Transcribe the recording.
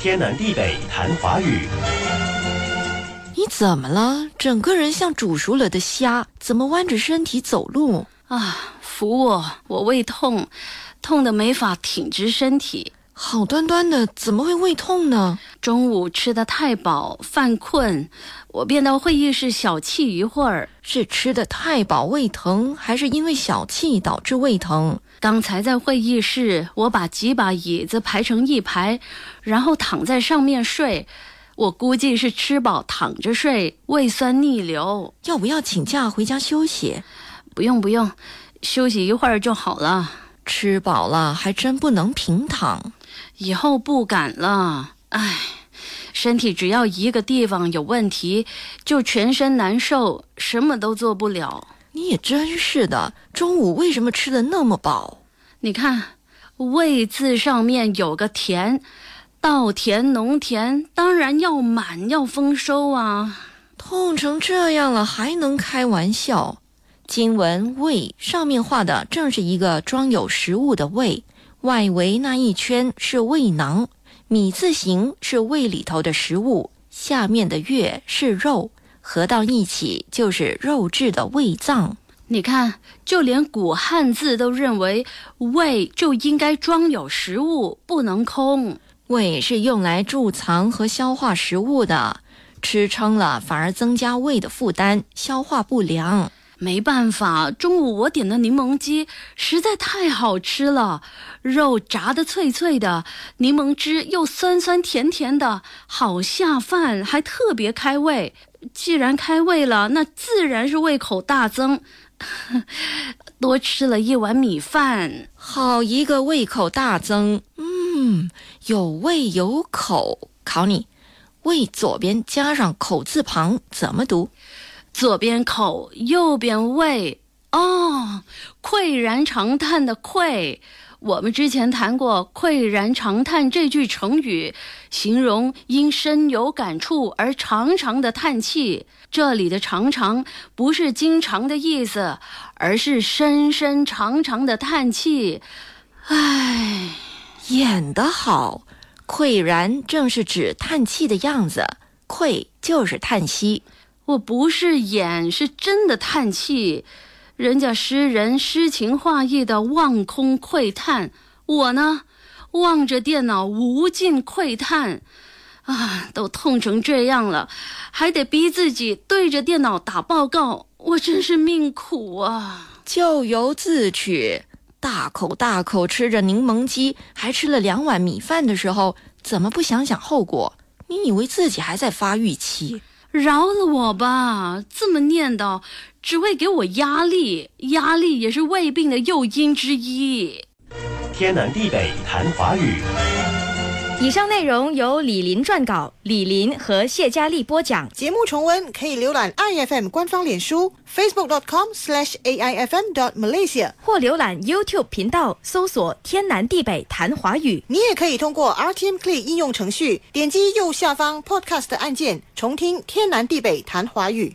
天南地北谈华语。你怎么了？整个人像煮熟了的虾，怎么弯着身体走路？啊，扶我，我胃痛，痛得没法挺直身体。好端端的，怎么会胃痛呢？中午吃的太饱，犯困，我便到会议室小憩一会儿。是吃的太饱胃疼，还是因为小憩导致胃疼？刚才在会议室，我把几把椅子排成一排，然后躺在上面睡。我估计是吃饱躺着睡，胃酸逆流。要不要请假回家休息？不用不用，休息一会儿就好了。吃饱了还真不能平躺。以后不敢了，唉，身体只要一个地方有问题，就全身难受，什么都做不了。你也真是的，中午为什么吃的那么饱？你看，胃字上面有个田，稻田农田，当然要满要丰收啊。痛成这样了还能开玩笑？经文胃上面画的正是一个装有食物的胃。外围那一圈是胃囊，米字形是胃里头的食物，下面的月是肉，合到一起就是肉质的胃脏。你看，就连古汉字都认为胃就应该装有食物，不能空。胃是用来贮藏和消化食物的，吃撑了反而增加胃的负担，消化不良。没办法，中午我点的柠檬鸡实在太好吃了，肉炸得脆脆的，柠檬汁又酸酸甜甜的，好下饭，还特别开胃。既然开胃了，那自然是胃口大增，多吃了一碗米饭，好一个胃口大增。嗯，有胃有口。考你，胃左边加上口字旁怎么读？左边口，右边胃，哦，喟然长叹的喟。我们之前谈过“喟然长叹”这句成语，形容因深有感触而长长的叹气。这里的“长长”不是经常的意思，而是深深长长的叹气。唉，演得好，“喟然”正是指叹气的样子，“喟”就是叹息。我不是演，是真的叹气。人家诗人诗情画意的望空窥叹，我呢，望着电脑无尽窥叹。啊，都痛成这样了，还得逼自己对着电脑打报告，我真是命苦啊！咎由自取。大口大口吃着柠檬鸡，还吃了两碗米饭的时候，怎么不想想后果？你以为自己还在发育期？饶了我吧！这么念叨，只会给我压力。压力也是胃病的诱因之一。天南地北谈华语。以上内容由李林撰稿，李林和谢佳丽播讲。节目重温可以浏览 iFM 官方脸书 facebook.com/aifm.malaysia，或浏览 YouTube 频道搜索“天南地北谈华语”。你也可以通过 RTM Play 应用程序，点击右下方 Podcast 按键，重听“天南地北谈华语”。